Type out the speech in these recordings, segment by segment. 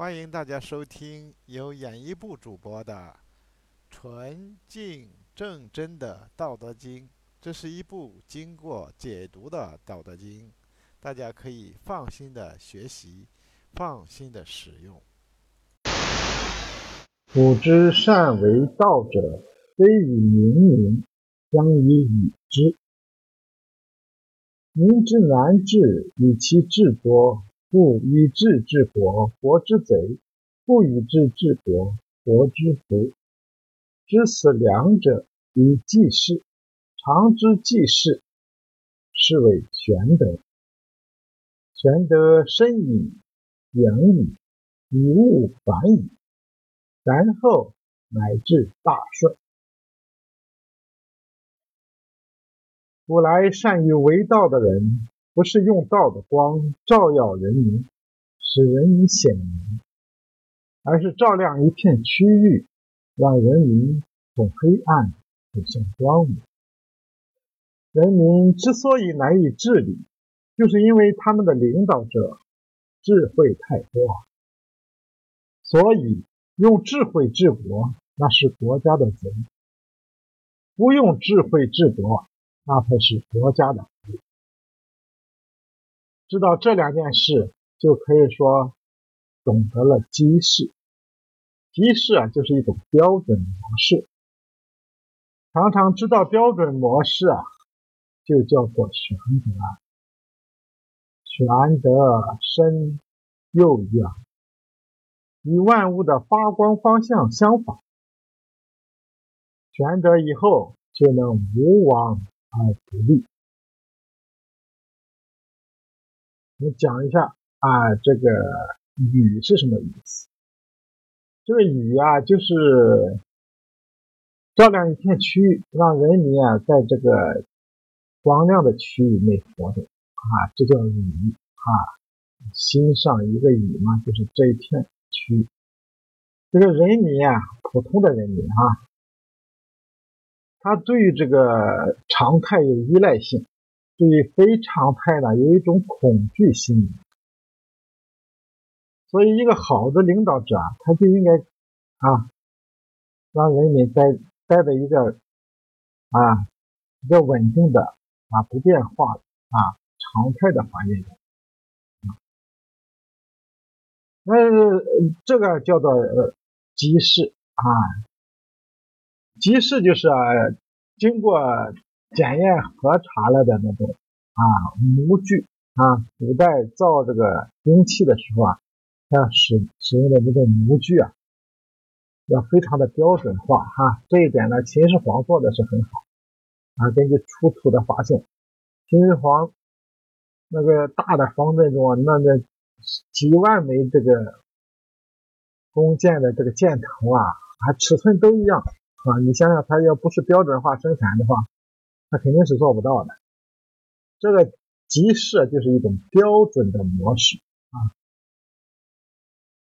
欢迎大家收听由演艺部主播的《纯净正真的道德经》。这是一部经过解读的《道德经》，大家可以放心的学习，放心的使用。古之善为道者，非以明民，将以与之。民之难治，以其智多。故以智治国，国之贼；不以智治国，国之福。知此两者，以济世。常知济世，是谓玄德。玄德深矣，远矣，以物反矣，然后乃至大顺。古来善于为道的人。不是用道的光照耀人民，使人民显明，而是照亮一片区域，让人民从黑暗走向光明。人民之所以难以治理，就是因为他们的领导者智慧太多，所以用智慧治国，那是国家的责任；不用智慧治国，那才是国家的福。知道这两件事，就可以说懂得了机事。机事啊，就是一种标准模式。常常知道标准模式啊，就叫做玄德。玄德深又远，与万物的发光方向相反。玄德以后，就能无往而不利。我讲一下啊，这个“雨”是什么意思？这个“雨”啊，就是照亮一片区域，让人民啊在这个光亮的区域内活动啊，这叫“雨”啊。心上一个“雨”嘛，就是这一片区域。这个人民啊，普通的人民啊，他对于这个常态有依赖性。对非常态呢，有一种恐惧心理，所以一个好的领导者啊，他就应该啊，让人民在待在一个啊比较稳定的啊不变化啊常态的环境中。那这个叫做呃集市啊，集市就是啊经过。检验核查了的那种啊模具啊，古代造这个兵器的时候啊，像使使用的这个模具啊，要非常的标准化哈。这一点呢，秦始皇做的是很好啊。根据出土的发现，秦始皇那个大的方阵中啊，那那几万枚这个弓箭的这个箭头啊，啊尺寸都一样啊。你想想，它要不是标准化生产的话，那肯定是做不到的。这个集市就是一种标准的模式啊。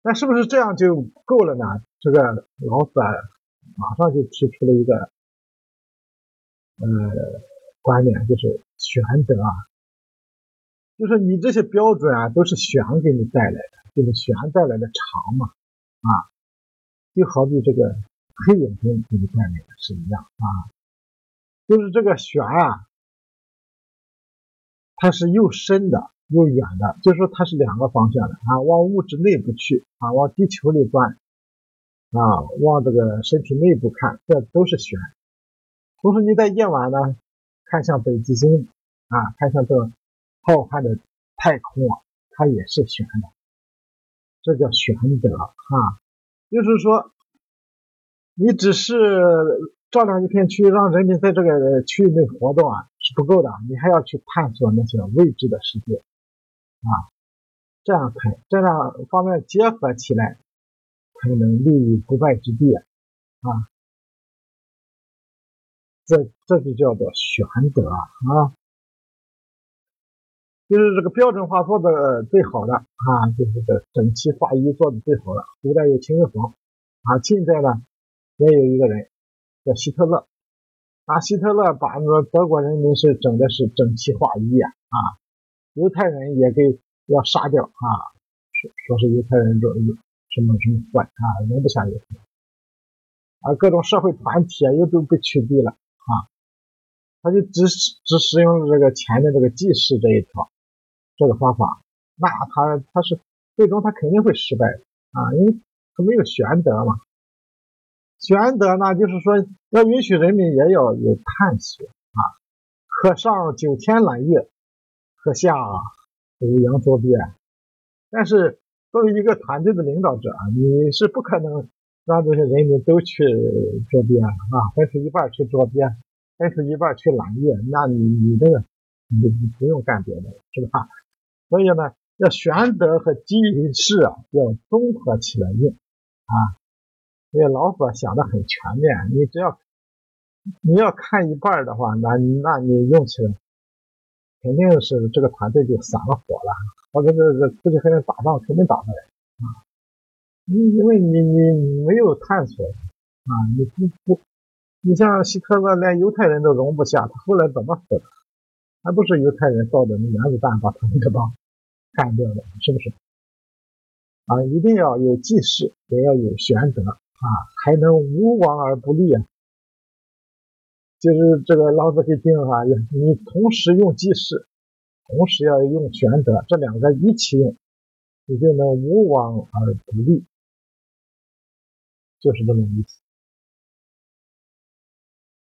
那是不是这样就够了呢？这个老子马上就提出了一个呃观点，就是玄德啊，就是你这些标准啊，都是玄给你带来的，就是玄带来的长嘛啊，就好比这个黑眼睛给你带来的是一样啊。就是这个旋啊，它是又深的又远的，就是说它是两个方向的啊，往物质内部去啊，往地球里钻啊，往这个身体内部看，这都是旋。同时你在夜晚呢，看向北极星啊，看向这浩瀚的太空啊，它也是旋的，这叫玄德啊，就是说你只是。照亮一片区域，让人民在这个区域内活动啊，是不够的。你还要去探索那些未知的世界啊，这样才这样方面结合起来，才能立于不败之地啊。这这就叫做玄德啊，就是这个标准化做的最好的啊，就是这整齐划一做的最好的。古代有秦始皇啊，近代呢也有一个人。叫希特勒，啊，希特勒把那个德国人民是整的是整齐划一呀，啊，犹太人也给要杀掉啊，说说是犹太人说什么什么佛啊，容不下犹太人，啊，各种社会团体啊又都被取缔了啊，他就只只使用这个前面这个祭祀这一条这个方法，那他他是最终他肯定会失败啊，因为他没有玄德嘛。玄德呢，就是说要允许人民也要有探索啊，可上九天揽月，可下五洋捉鳖。但是作为一个团队的领导者啊，你是不可能让这些人民都去捉鳖啊，分出一半去捉鳖，分出一半去揽月，那你你这个你你不用干别的，是吧？所以呢，要玄德和机势啊，要综合起来用啊。因为老子想的很全面，你只要你要看一半的话，那那你用起来肯定是这个团队就散了伙了，或者这这出去还能打仗肯定打不来啊！因因为你你没有探索啊，你不不，你像希特勒连犹太人都容不下，他后来怎么死的？还不是犹太人造的那原子弹把他那个帮干掉的，是不是？啊，一定要有济世，也要有玄德。啊，还能无往而不利啊！就是这个老子给定哈，你同时用济世，同时要用玄德，这两个一起用，你就能无往而不利，就是这么意思。